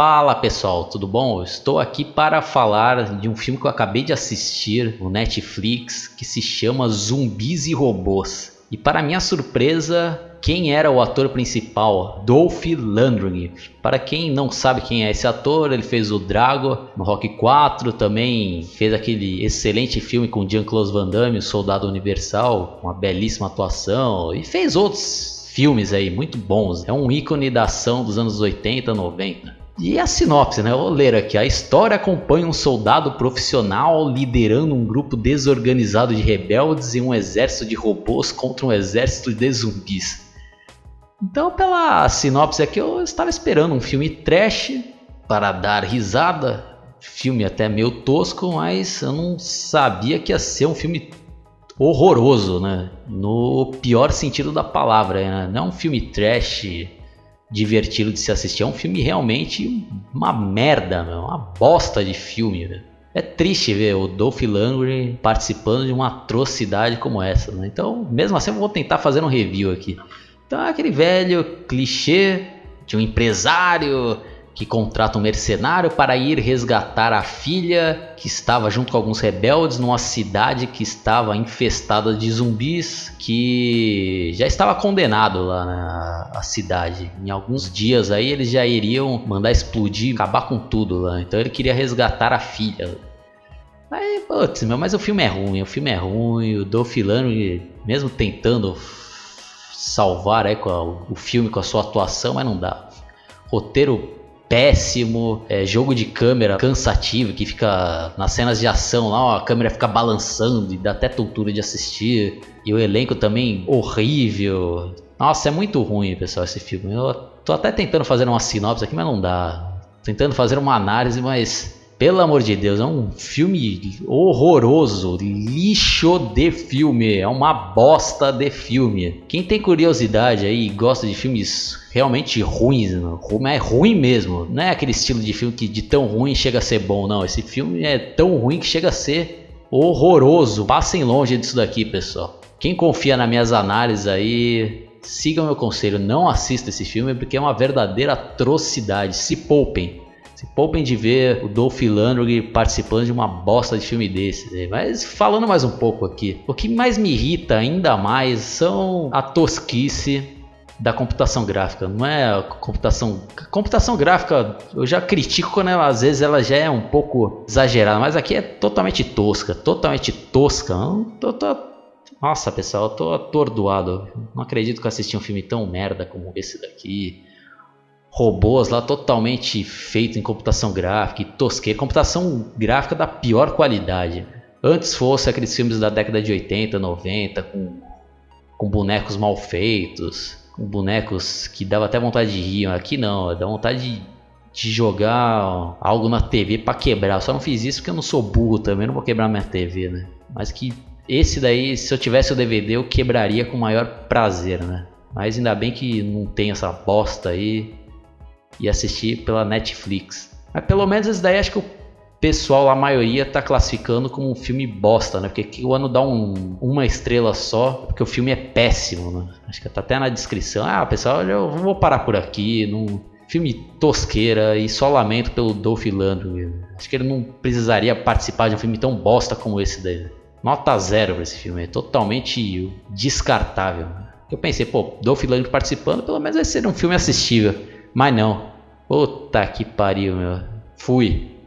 Fala pessoal, tudo bom? Estou aqui para falar de um filme que eu acabei de assistir no Netflix que se chama Zumbis e Robôs. E para minha surpresa, quem era o ator principal? Dolph Lundgren. Para quem não sabe quem é esse ator, ele fez o Drago no Rock 4, também fez aquele excelente filme com Jean-Claude Van Damme, o Soldado Universal, uma belíssima atuação, e fez outros filmes aí muito bons. É um ícone da ação dos anos 80, 90. E a sinopse, né? vou ler aqui. A história acompanha um soldado profissional liderando um grupo desorganizado de rebeldes e um exército de robôs contra um exército de zumbis. Então, pela sinopse aqui, eu estava esperando um filme trash para dar risada, filme até meio tosco, mas eu não sabia que ia ser um filme horroroso, né? No pior sentido da palavra, né? não é um filme trash divertido de se assistir, é um filme realmente uma merda, meu, uma bosta de filme. É triste ver o Dolph Lundgren participando de uma atrocidade como essa, né? Então, mesmo assim, eu vou tentar fazer um review aqui. Então é aquele velho clichê de um empresário que contrata um mercenário para ir resgatar a filha que estava junto com alguns rebeldes numa cidade que estava infestada de zumbis, que já estava condenado lá na cidade. Em alguns dias aí eles já iriam mandar explodir, acabar com tudo lá. Então ele queria resgatar a filha. Aí, putz, meu, mas o filme é ruim, o filme é ruim, o Dolph Lundgren, mesmo tentando salvar aí a, o filme com a sua atuação, mas não dá. Roteiro péssimo, é, jogo de câmera cansativo, que fica nas cenas de ação lá, ó, a câmera fica balançando e dá até tontura de assistir. E o elenco também horrível. Nossa, é muito ruim, pessoal, esse filme. Eu tô até tentando fazer uma sinopse aqui, mas não dá. Tentando fazer uma análise, mas pelo amor de Deus, é um filme horroroso, lixo de filme, é uma bosta de filme. Quem tem curiosidade aí e gosta de filmes realmente ruins, é ruim mesmo, não é aquele estilo de filme que de tão ruim chega a ser bom, não. Esse filme é tão ruim que chega a ser horroroso. Passem longe disso daqui, pessoal. Quem confia nas minhas análises aí, siga o meu conselho, não assista esse filme porque é uma verdadeira atrocidade. Se poupem. Se poupem de ver o Dolph Lundgren participando de uma bosta de filme desse. Né? Mas falando mais um pouco aqui, o que mais me irrita ainda mais são a tosquice da computação gráfica. Não é computação. Computação gráfica eu já critico quando ela, às vezes ela já é um pouco exagerada, mas aqui é totalmente tosca, totalmente tosca. Tô, tô, nossa, pessoal, eu tô atordoado. Não acredito que eu assisti um filme tão merda como esse daqui robôs lá totalmente feito em computação gráfica e tosqueira, computação gráfica da pior qualidade. Antes fosse aqueles filmes da década de 80, 90 com, com bonecos mal feitos, com bonecos que dava até vontade de rir. Aqui não, dá vontade de, de jogar algo na TV para quebrar. Eu só não fiz isso porque eu não sou burro também, não vou quebrar minha TV, né? Mas que esse daí, se eu tivesse o DVD, eu quebraria com o maior prazer, né? Mas ainda bem que não tem essa bosta aí e assistir pela Netflix. Mas pelo menos esse daí acho que o pessoal, a maioria, tá classificando como um filme bosta, né? Porque o ano dá um, uma estrela só, porque o filme é péssimo, né? Acho que tá até na descrição. Ah, pessoal, eu vou parar por aqui. Num filme tosqueira e só lamento pelo Dolph Lundgren. Acho que ele não precisaria participar de um filme tão bosta como esse daí. Nota zero pra esse filme, é totalmente descartável. Eu pensei, pô, Dolph Lundgren participando, pelo menos vai ser um filme assistível. Mas não. Puta que pariu, meu. Fui.